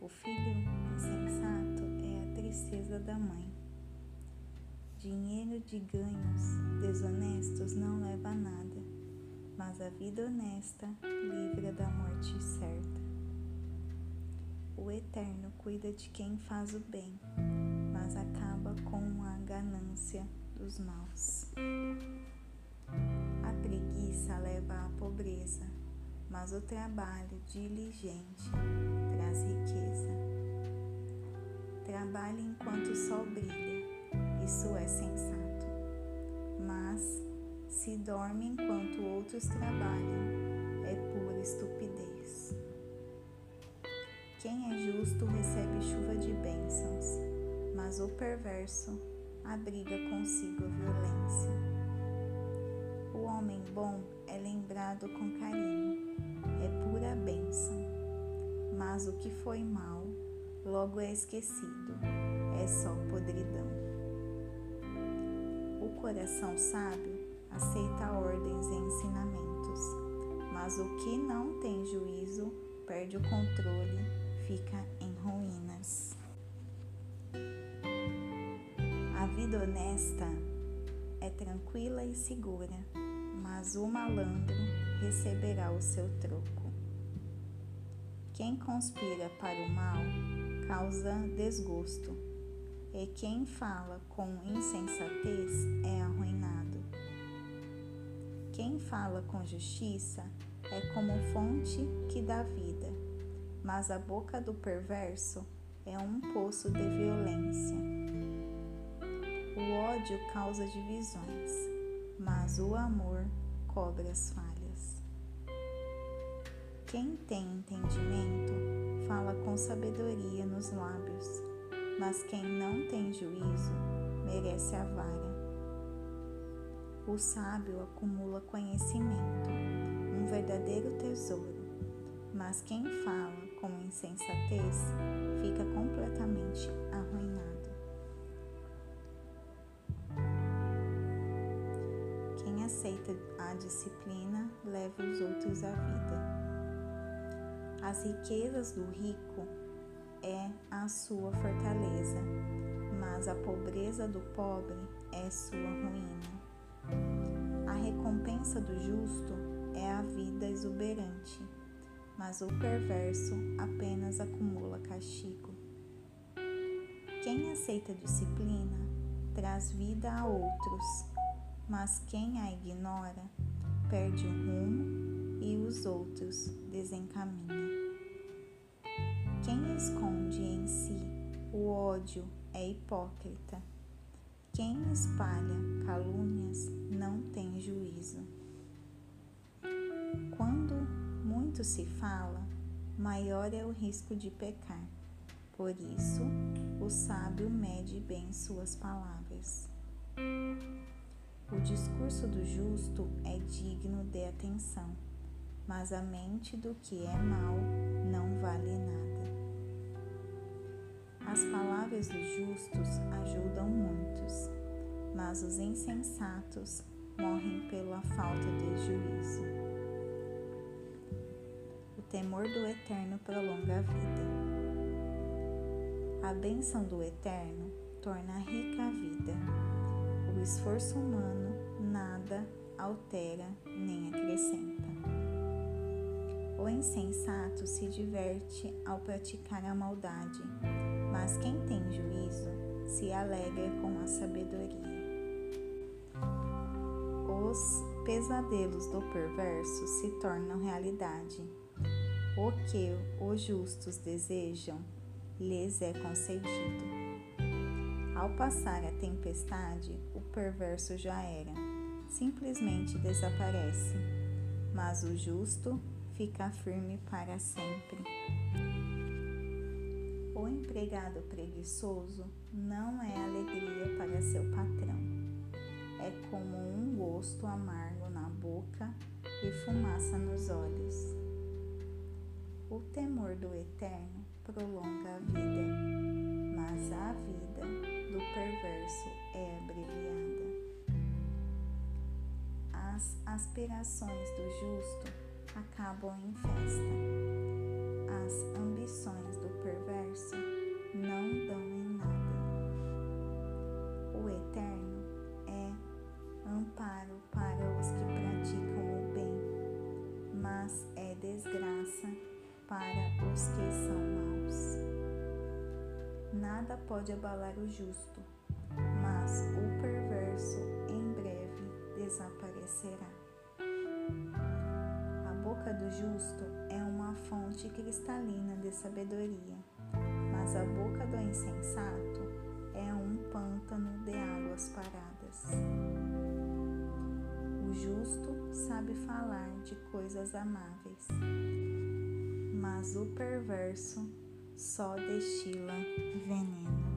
O filho insensato é a tristeza da mãe. Dinheiro de ganhos desonestos não leva a nada, mas a vida honesta livra da morte certa. O Eterno cuida de quem faz o bem, mas acaba com a ganância dos maus. A preguiça leva à pobreza, mas o trabalho diligente traz riqueza. Trabalhe enquanto o sol brilha, isso é sensato. Mas se dorme enquanto outros trabalham, é pura estupidez. Quem é justo recebe chuva de bênçãos, mas o perverso abriga consigo a violência. Homem bom é lembrado com carinho, é pura bênção, mas o que foi mal logo é esquecido, é só podridão. O coração sábio aceita ordens e ensinamentos, mas o que não tem juízo perde o controle, fica em ruínas. A vida honesta é tranquila e segura, mas o malandro receberá o seu troco. Quem conspira para o mal causa desgosto, e quem fala com insensatez é arruinado. Quem fala com justiça é como fonte que dá vida, mas a boca do perverso é um poço de violência. O ódio causa divisões, mas o amor cobre as falhas. Quem tem entendimento fala com sabedoria nos lábios, mas quem não tem juízo merece a vara. O sábio acumula conhecimento, um verdadeiro tesouro, mas quem fala com insensatez fica completamente arruinado. Aceita a disciplina leva os outros à vida. As riquezas do rico é a sua fortaleza, mas a pobreza do pobre é sua ruína. A recompensa do justo é a vida exuberante, mas o perverso apenas acumula castigo. Quem aceita disciplina traz vida a outros, mas quem a ignora perde o rumo e os outros desencaminha. Quem esconde em si o ódio é hipócrita. Quem espalha calúnias não tem juízo. Quando muito se fala, maior é o risco de pecar. Por isso, o sábio mede bem suas palavras. O discurso do justo é digno de atenção, mas a mente do que é mal não vale nada. As palavras dos justos ajudam muitos, mas os insensatos morrem pela falta de juízo. O temor do Eterno prolonga a vida. A bênção do Eterno torna rica a vida. O esforço humano nada altera nem acrescenta. O insensato se diverte ao praticar a maldade, mas quem tem juízo se alegra com a sabedoria. Os pesadelos do perverso se tornam realidade. O que os justos desejam lhes é concedido. Ao passar a tempestade, o perverso já era, simplesmente desaparece, mas o justo fica firme para sempre. O empregado preguiçoso não é alegria para seu patrão. É como um gosto amargo na boca e fumaça nos olhos. O temor do Eterno prolonga a vida, mas a vida do perverso é abreviada. As aspirações do justo acabam em festa. As ambições do perverso não dão em nada. O eterno é amparo para os que praticam o bem, mas é desgraça para os que são maus. Nada pode abalar o justo, mas o perverso em breve desaparecerá. A boca do justo é uma fonte cristalina de sabedoria, mas a boca do insensato é um pântano de águas paradas. O justo sabe falar de coisas amáveis, mas o perverso só destila veneno.